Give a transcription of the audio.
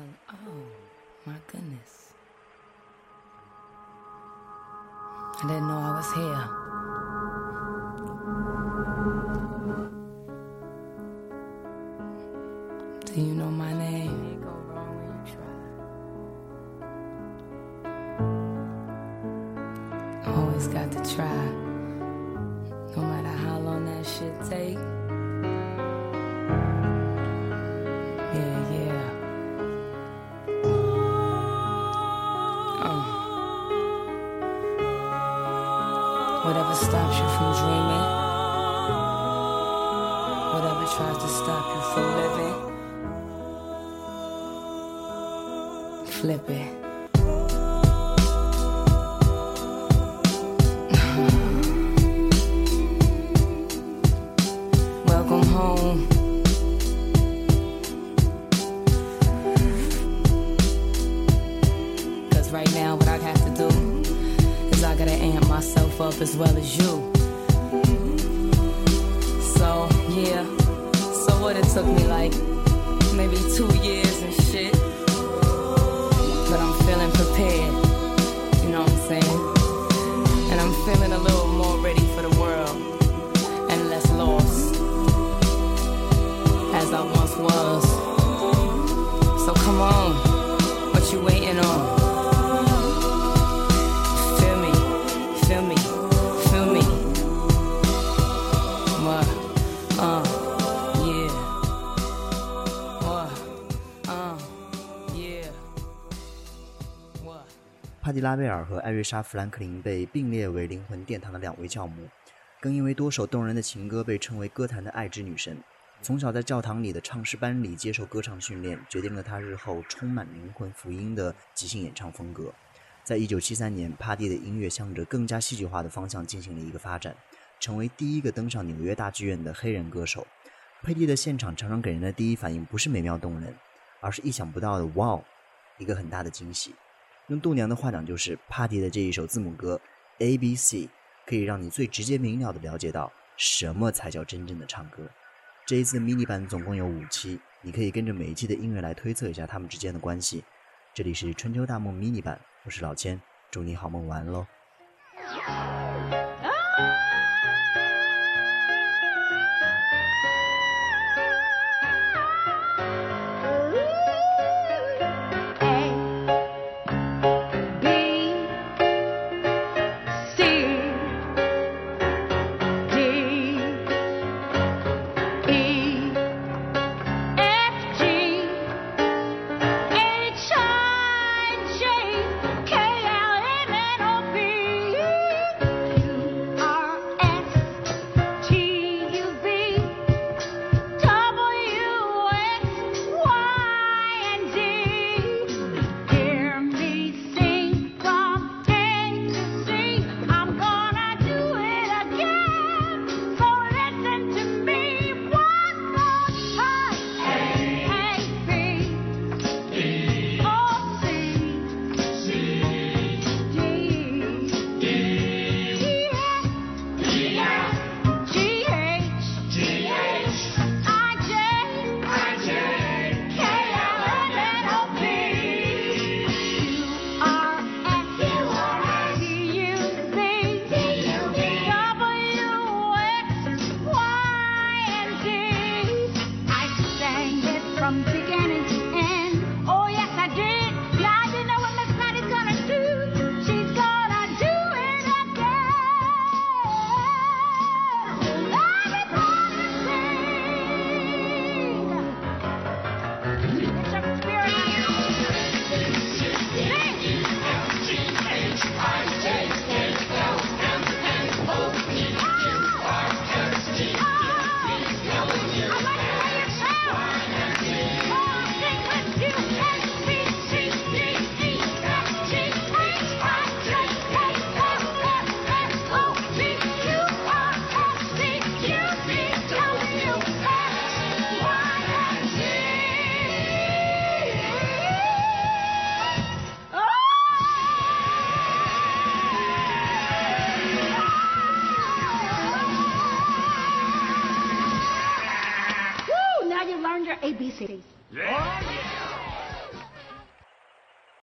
Oh, my goodness. I didn't know I was here. Do you know my name? go wrong when you try. Always got to try. No matter how long that shit take. Whatever stops you from dreaming, whatever tries to stop you from living, flip it. myself up as well as you. So, yeah. So, what it took me like maybe two years and shit. 帕蒂拉贝尔和艾瑞莎·弗兰克林被并列为灵魂殿堂的两位教母，更因为多首动人的情歌被称为歌坛的爱之女神。从小在教堂里的唱诗班里接受歌唱训练，决定了她日后充满灵魂福音的即兴演唱风格。在一九七三年，帕蒂的音乐向着更加戏剧化的方向进行了一个发展，成为第一个登上纽约大剧院的黑人歌手。佩蒂的现场常常给人的第一反应不是美妙动人，而是意想不到的“哇哦”，一个很大的惊喜。用度娘的话讲，就是帕蒂的这一首字母歌 A B C，可以让你最直接明了的了解到什么才叫真正的唱歌。这一次 mini 版总共有五期，你可以跟着每一期的音乐来推测一下他们之间的关系。这里是春秋大梦 mini 版，我是老千，祝你好梦晚安喽。36. Yeah! Oh, yeah!